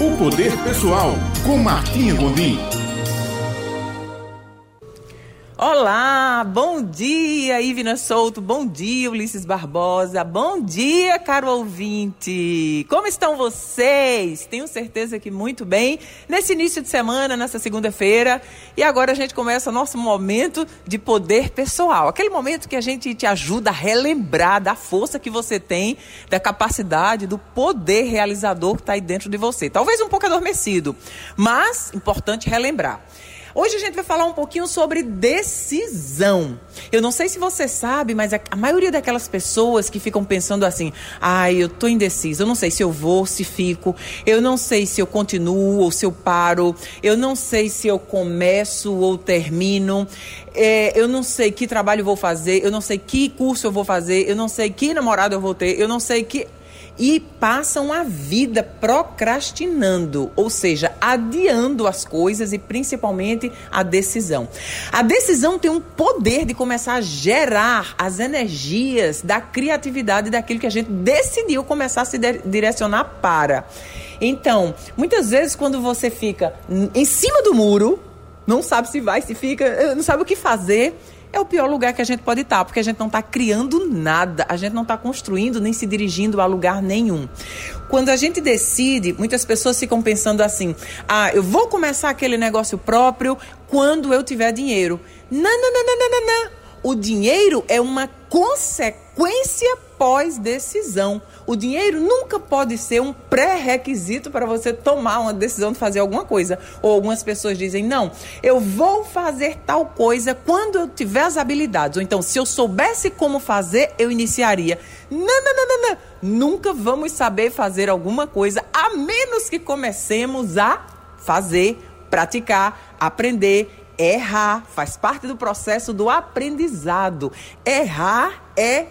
O Poder Pessoal, com Martinha Gondim. Olá, bom dia, Ivina Souto, bom dia, Ulisses Barbosa, bom dia, caro ouvinte. Como estão vocês? Tenho certeza que muito bem. Nesse início de semana, nessa segunda-feira, e agora a gente começa nosso momento de poder pessoal. Aquele momento que a gente te ajuda a relembrar da força que você tem, da capacidade, do poder realizador que está aí dentro de você. Talvez um pouco adormecido, mas importante relembrar. Hoje a gente vai falar um pouquinho sobre decisão. Eu não sei se você sabe, mas a, maioria daquelas pessoas que ficam pensando assim: ai, eu tô indecisa, eu não sei se eu vou, se fico, eu não sei se eu continuo ou se eu paro, eu não sei se eu começo ou termino, é, eu não sei que trabalho vou fazer, eu não sei que curso eu vou fazer, eu não sei que namorado eu vou ter, eu não sei que e passam a vida procrastinando, ou seja, adiando as coisas e principalmente a decisão. A decisão tem um poder de começar a gerar as energias da criatividade daquilo que a gente decidiu começar a se direcionar para. Então, muitas vezes quando você fica em cima do muro, não sabe se vai, se fica, não sabe o que fazer, é o pior lugar que a gente pode estar, porque a gente não está criando nada, a gente não está construindo nem se dirigindo a lugar nenhum. Quando a gente decide, muitas pessoas ficam pensando assim: ah, eu vou começar aquele negócio próprio quando eu tiver dinheiro. Não, não, não, não, não, não. não. O dinheiro é uma consequência pós-decisão. O dinheiro nunca pode ser um pré-requisito para você tomar uma decisão de fazer alguma coisa. Ou algumas pessoas dizem: não, eu vou fazer tal coisa quando eu tiver as habilidades. Ou então, se eu soubesse como fazer, eu iniciaria. Não, não, não, não, não. Nunca vamos saber fazer alguma coisa a menos que comecemos a fazer, praticar, aprender errar, faz parte do processo do aprendizado. Errar é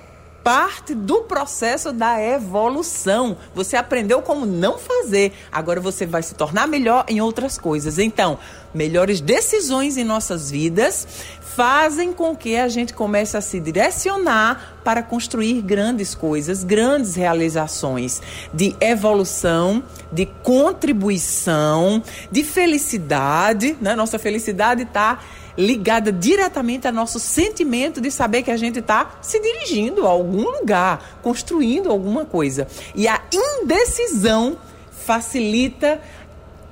parte do processo da evolução. Você aprendeu como não fazer, agora você vai se tornar melhor em outras coisas. Então, melhores decisões em nossas vidas fazem com que a gente comece a se direcionar para construir grandes coisas, grandes realizações de evolução, de contribuição, de felicidade. Né? Nossa felicidade está ligada diretamente ao nosso sentimento de saber que a gente está se dirigindo a algum lugar, construindo alguma coisa. E a indecisão facilita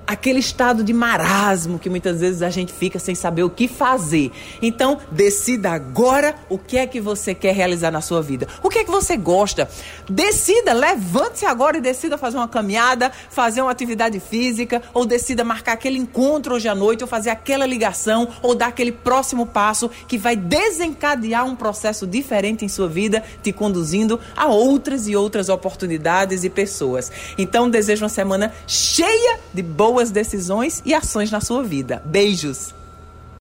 aquele estado de marasmo que muitas vezes a gente fica sem saber o que fazer. Então, decida agora o que é que você quer realizar na sua vida. O que é que você gosta? Decida, levante-se agora e decida fazer uma caminhada, fazer uma atividade física, ou decida marcar aquele encontro hoje à noite, ou fazer aquela ligação, ou dar aquele próximo passo que vai desencadear um processo diferente em sua vida, te conduzindo a outras e outras oportunidades e pessoas. Então, desejo uma semana cheia de boas boas decisões e ações na sua vida. Beijos!